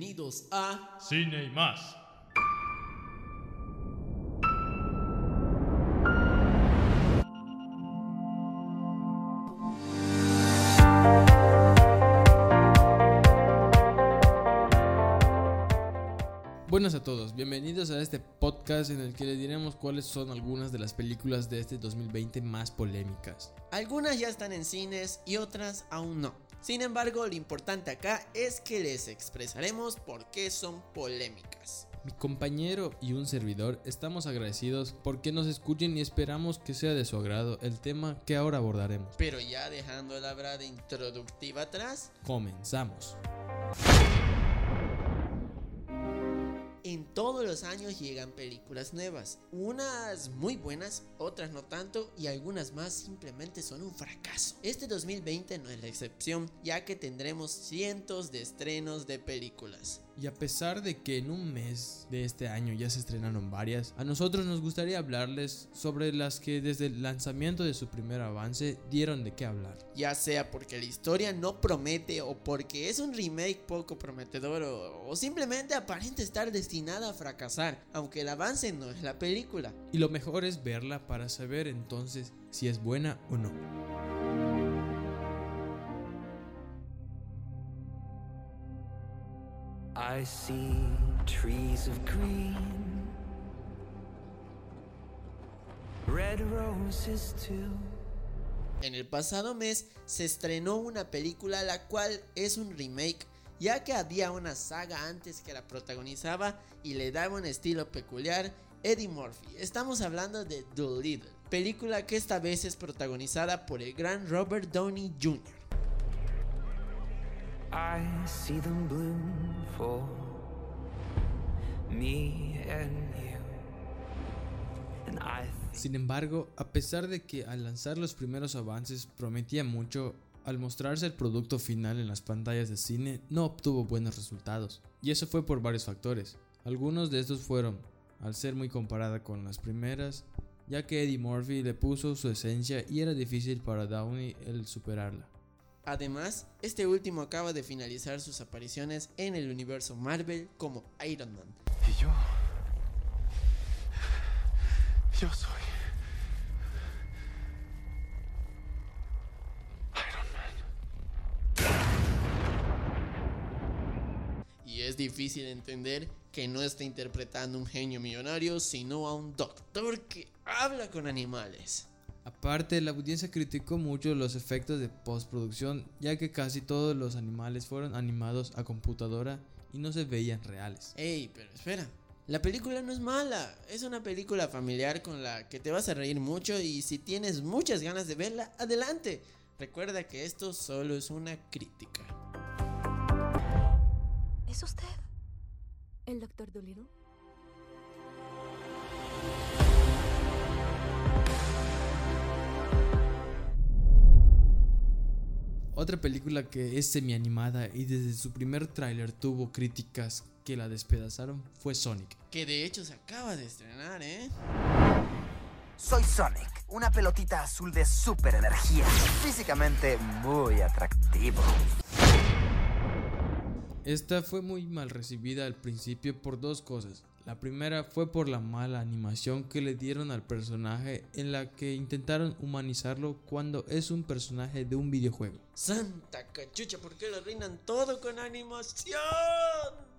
Bienvenidos a Cine y más. Buenas a todos, bienvenidos a este podcast en el que les diremos cuáles son algunas de las películas de este 2020 más polémicas. Algunas ya están en cines y otras aún no. Sin embargo, lo importante acá es que les expresaremos por qué son polémicas. Mi compañero y un servidor estamos agradecidos porque nos escuchen y esperamos que sea de su agrado el tema que ahora abordaremos. Pero ya dejando la brada introductiva atrás, Comenzamos. En todos los años llegan películas nuevas, unas muy buenas, otras no tanto y algunas más simplemente son un fracaso. Este 2020 no es la excepción, ya que tendremos cientos de estrenos de películas. Y a pesar de que en un mes de este año ya se estrenaron varias, a nosotros nos gustaría hablarles sobre las que desde el lanzamiento de su primer avance dieron de qué hablar. Ya sea porque la historia no promete o porque es un remake poco prometedor o, o simplemente aparenta estar destinada a fracasar, aunque el avance no es la película. Y lo mejor es verla para saber entonces si es buena o no. I see trees of green, red roses. En el pasado mes se estrenó una película la cual es un remake, ya que había una saga antes que la protagonizaba y le daba un estilo peculiar Eddie Murphy. Estamos hablando de Dolittle, película que esta vez es protagonizada por el gran Robert Downey Jr. I see them for me and you. Sin embargo, a pesar de que al lanzar los primeros avances prometía mucho, al mostrarse el producto final en las pantallas de cine no obtuvo buenos resultados. Y eso fue por varios factores. Algunos de estos fueron, al ser muy comparada con las primeras, ya que Eddie Murphy le puso su esencia y era difícil para Downey el superarla. Además, este último acaba de finalizar sus apariciones en el universo Marvel como Iron Man. Y yo. Yo soy. Iron Man. Y es difícil entender que no está interpretando un genio millonario, sino a un doctor que habla con animales. Aparte, la audiencia criticó mucho los efectos de postproducción, ya que casi todos los animales fueron animados a computadora y no se veían reales. Ey, pero espera. La película no es mala, es una película familiar con la que te vas a reír mucho y si tienes muchas ganas de verla, adelante. Recuerda que esto solo es una crítica. ¿Es usted el doctor Dolittle? Otra película que es semi-animada y desde su primer tráiler tuvo críticas que la despedazaron fue Sonic. Que de hecho se acaba de estrenar, ¿eh? Soy Sonic, una pelotita azul de super energía, físicamente muy atractivo. Esta fue muy mal recibida al principio por dos cosas. La primera fue por la mala animación que le dieron al personaje en la que intentaron humanizarlo cuando es un personaje de un videojuego. Santa cachucha, ¿por qué lo arruinan todo con animación?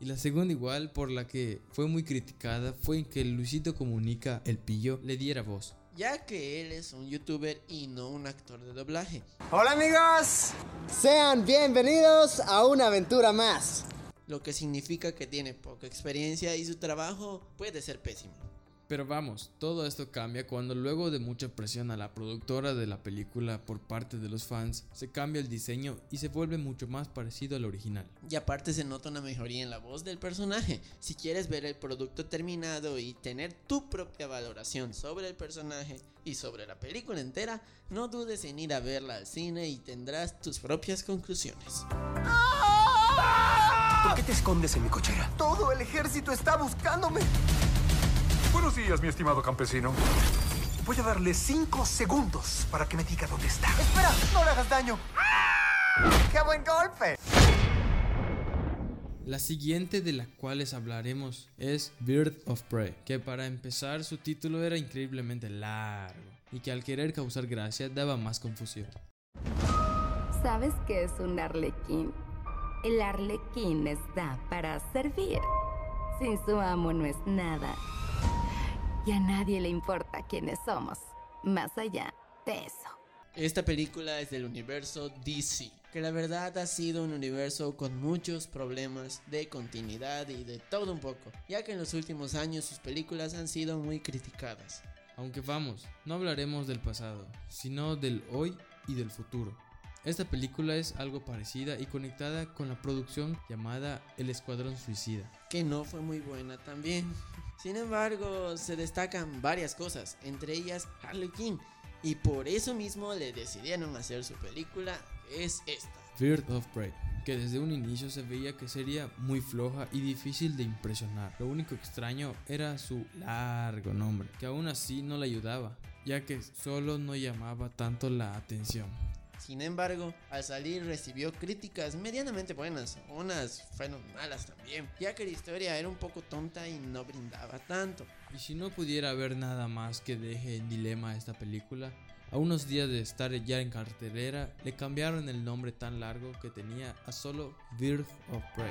Y la segunda igual por la que fue muy criticada fue en que Luisito Comunica, el pillo, le diera voz. Ya que él es un youtuber y no un actor de doblaje. Hola amigos, sean bienvenidos a una aventura más. Lo que significa que tiene poca experiencia y su trabajo puede ser pésimo. Pero vamos, todo esto cambia cuando luego de mucha presión a la productora de la película por parte de los fans, se cambia el diseño y se vuelve mucho más parecido al original. Y aparte se nota una mejoría en la voz del personaje. Si quieres ver el producto terminado y tener tu propia valoración sobre el personaje y sobre la película entera, no dudes en ir a verla al cine y tendrás tus propias conclusiones. ¿Por qué te escondes en mi cochera? Todo el ejército está buscándome. Buenos días, mi estimado campesino. Voy a darle cinco segundos para que me diga dónde está. Espera, no le hagas daño. ¡Qué buen golpe! La siguiente de la cual les hablaremos es Bird of Prey, que para empezar su título era increíblemente largo y que al querer causar gracia daba más confusión. ¿Sabes qué es un arlequín? El arlequín está para servir. Sin su amo no es nada. Y a nadie le importa quiénes somos, más allá de eso. Esta película es del universo DC, que la verdad ha sido un universo con muchos problemas de continuidad y de todo un poco, ya que en los últimos años sus películas han sido muy criticadas. Aunque vamos, no hablaremos del pasado, sino del hoy y del futuro. Esta película es algo parecida y conectada con la producción llamada El Escuadrón Suicida. que no fue muy buena también. Sin embargo, se destacan varias cosas, entre ellas Harley Quinn, y por eso mismo le decidieron hacer su película, es esta. Bird of Prey, que desde un inicio se veía que sería muy floja y difícil de impresionar. Lo único extraño era su largo nombre, que aún así no le ayudaba, ya que solo no llamaba tanto la atención. Sin embargo, al salir recibió críticas medianamente buenas, unas fueron malas también, ya que la historia era un poco tonta y no brindaba tanto. Y si no pudiera haber nada más que deje en dilema a esta película, a unos días de estar ya en cartelera, le cambiaron el nombre tan largo que tenía a solo Bird of Prey.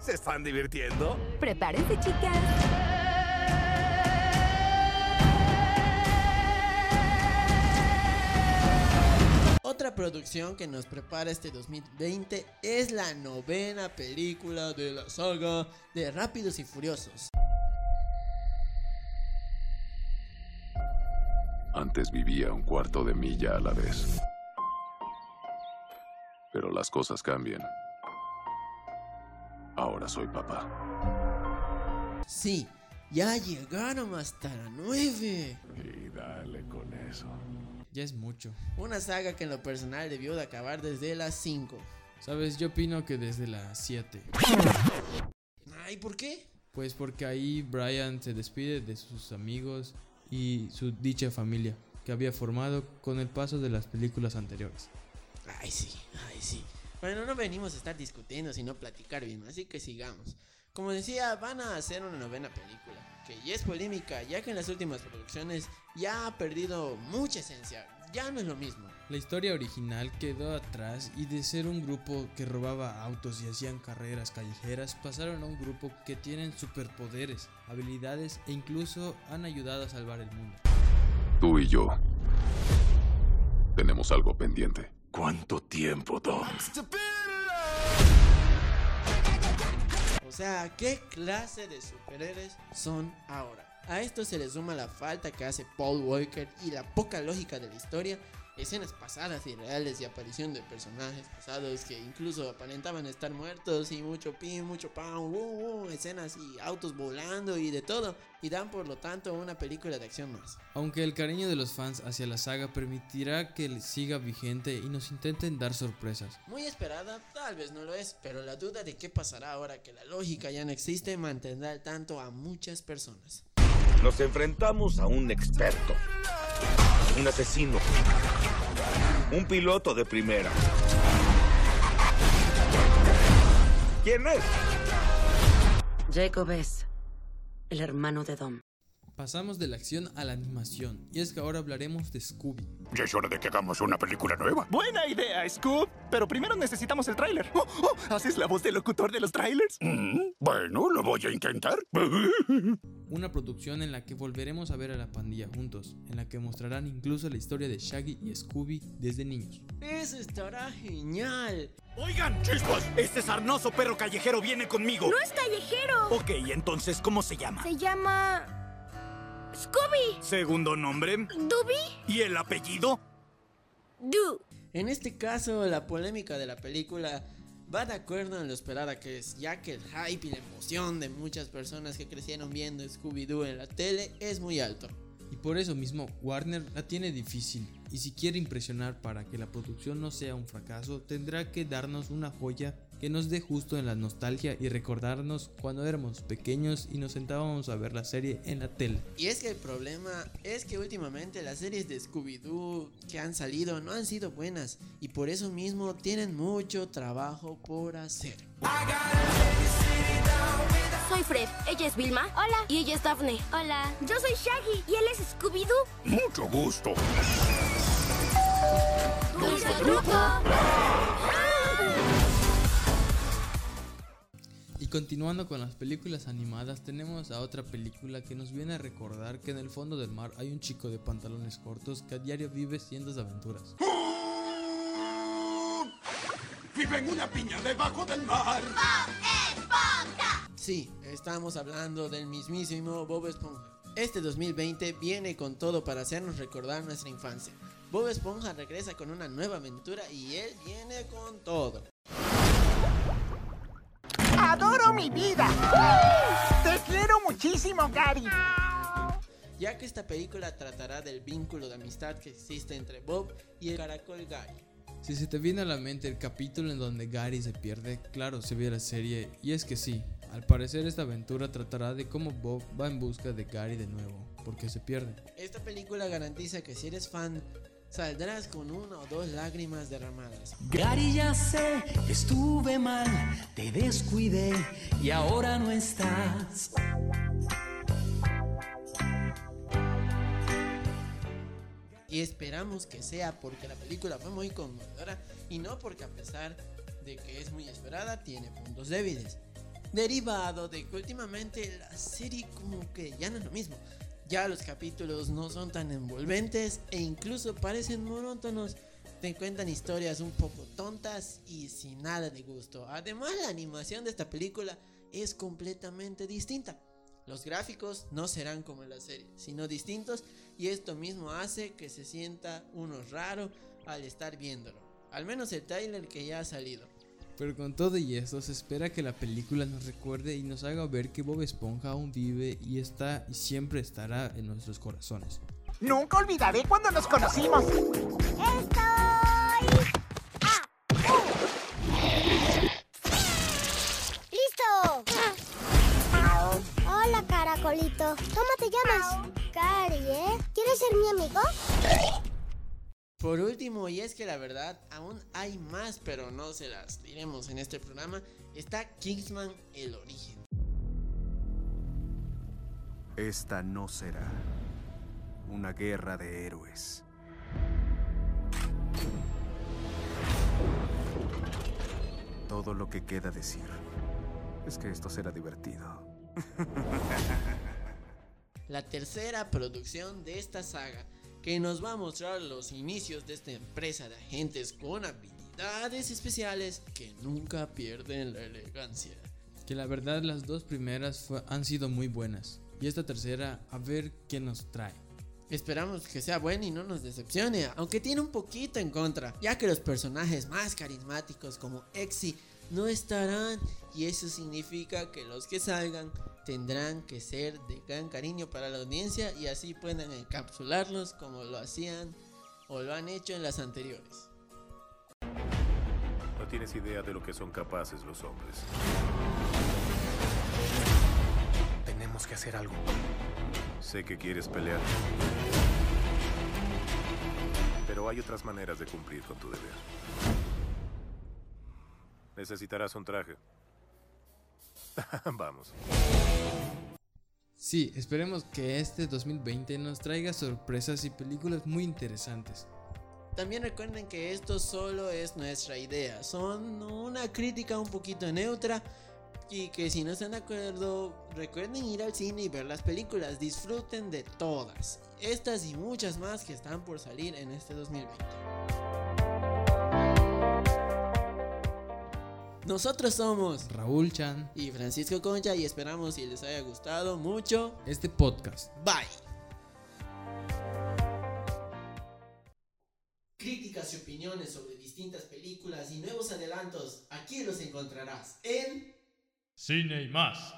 ¿Se están divirtiendo? Prepárense, chicas. Otra producción que nos prepara este 2020 es la novena película de la saga de Rápidos y Furiosos. Antes vivía un cuarto de milla a la vez. Pero las cosas cambian. Ahora soy papá. Sí, ya llegaron hasta la 9. Y dale con eso. Ya es mucho. Una saga que en lo personal debió de acabar desde las 5. Sabes, yo opino que desde las 7. Ay, ¿por qué? Pues porque ahí Brian se despide de sus amigos y su dicha familia que había formado con el paso de las películas anteriores. Ay, sí, ay, sí. Bueno, no venimos a estar discutiendo, sino platicar bien, así que sigamos. Como decía, van a hacer una novena película, que ya es polémica, ya que en las últimas producciones ya ha perdido mucha esencia, ya no es lo mismo. La historia original quedó atrás y de ser un grupo que robaba autos y hacían carreras callejeras pasaron a un grupo que tienen superpoderes, habilidades e incluso han ayudado a salvar el mundo. Tú y yo tenemos algo pendiente. ¿Cuánto tiempo, Dom? Sea, ¿qué clase de superhéroes son ahora? A esto se le suma la falta que hace Paul Walker y la poca lógica de la historia, escenas pasadas y reales y aparición de personajes pasados que incluso aparentaban estar muertos y mucho pin, mucho pan, uh, uh, escenas y autos volando y de todo, y dan por lo tanto una película de acción más. Aunque el cariño de los fans hacia la saga permitirá que siga vigente y nos intenten dar sorpresas. Muy esperada, tal vez no lo es, pero la duda de qué pasará ahora que la lógica ya no existe mantendrá al tanto a muchas personas. Nos enfrentamos a un experto, un asesino, un piloto de primera. ¿Quién es? Jacob es el hermano de Dom. Pasamos de la acción a la animación, y es que ahora hablaremos de Scooby. Ya es hora de que hagamos una película nueva. Buena idea, Scoop. Pero primero necesitamos el tráiler. Oh, oh, ¿Haces la voz del locutor de los trailers? Mm, bueno, lo voy a intentar. Una producción en la que volveremos a ver a la pandilla juntos, en la que mostrarán incluso la historia de Shaggy y Scooby desde niños. Eso estará genial. Oigan, chispas, este sarnoso perro callejero viene conmigo. No es callejero. Ok, entonces, ¿cómo se llama? Se llama... Scooby. ¿Segundo nombre? Duby. ¿Y el apellido? Du. En este caso, la polémica de la película va de acuerdo en lo esperada que es, ya que el hype y la emoción de muchas personas que crecieron viendo Scooby-Doo en la tele es muy alto. Y por eso mismo Warner la tiene difícil y si quiere impresionar para que la producción no sea un fracaso tendrá que darnos una joya que nos dé justo en la nostalgia y recordarnos cuando éramos pequeños y nos sentábamos a ver la serie en la tele. Y es que el problema es que últimamente las series de Scooby-Doo que han salido no han sido buenas y por eso mismo tienen mucho trabajo por hacer. Soy Fred, ella es Vilma. Hola. Y ella es Daphne. Hola. Yo soy Shaggy y él es Scooby-Doo. Mucho gusto. Y continuando con las películas animadas, tenemos a otra película que nos viene a recordar que en el fondo del mar hay un chico de pantalones cortos que a diario vive cientos de aventuras. Vive en una piña debajo del mar. Sí, estamos hablando del mismísimo Bob Esponja. Este 2020 viene con todo para hacernos recordar nuestra infancia. Bob Esponja regresa con una nueva aventura y él viene con todo. ¡Adoro mi vida! ¡Te quiero muchísimo, Gary! Ya que esta película tratará del vínculo de amistad que existe entre Bob y el caracol Gary. Si se te viene a la mente el capítulo en donde Gary se pierde, claro, se vio la serie y es que sí, al parecer esta aventura tratará de cómo Bob va en busca de Gary de nuevo, porque se pierde. Esta película garantiza que si eres fan, saldrás con una o dos lágrimas derramadas. Gary, ya sé, estuve mal, te descuidé y ahora no estás. Y esperamos que sea porque la película fue muy conmovedora y no porque a pesar de que es muy esperada tiene puntos débiles. Derivado de que últimamente la serie como que ya no es lo mismo. Ya los capítulos no son tan envolventes e incluso parecen monótonos. Te cuentan historias un poco tontas y sin nada de gusto. Además la animación de esta película es completamente distinta. Los gráficos no serán como en la serie, sino distintos y esto mismo hace que se sienta uno raro al estar viéndolo. Al menos el trailer que ya ha salido. Pero con todo y esto se espera que la película nos recuerde y nos haga ver que Bob Esponja aún vive y está y siempre estará en nuestros corazones. Nunca olvidaré cuando nos conocimos. ¡Listo! Hola, caracolito. ¿Cómo te llamas? Cari, ¿eh? ¿Quieres ser mi amigo? Por último, y es que la verdad aún hay más, pero no se las diremos en este programa, está Kingsman El Origen. Esta no será una guerra de héroes. Todo lo que queda decir es que esto será divertido. La tercera producción de esta saga, que nos va a mostrar los inicios de esta empresa de agentes con habilidades especiales que nunca pierden la elegancia. Que la verdad las dos primeras fue- han sido muy buenas. Y esta tercera, a ver qué nos trae. Esperamos que sea buena y no nos decepcione, aunque tiene un poquito en contra, ya que los personajes más carismáticos como Exy no estarán y eso significa que los que salgan tendrán que ser de gran cariño para la audiencia y así puedan encapsularlos como lo hacían o lo han hecho en las anteriores. No tienes idea de lo que son capaces los hombres. Tenemos que hacer algo. Sé que quieres pelear. Pero hay otras maneras de cumplir con tu deber. Necesitarás un traje. Vamos. Sí, esperemos que este 2020 nos traiga sorpresas y películas muy interesantes. También recuerden que esto solo es nuestra idea, son una crítica un poquito neutra y que si no están de acuerdo, recuerden ir al cine y ver las películas, disfruten de todas, estas y muchas más que están por salir en este 2020. Nosotros somos Raúl Chan y Francisco Concha y esperamos si les haya gustado mucho. este podcast. Bye. Críticas y opiniones sobre distintas películas y nuevos adelantos, aquí los encontrarás en Cine y más.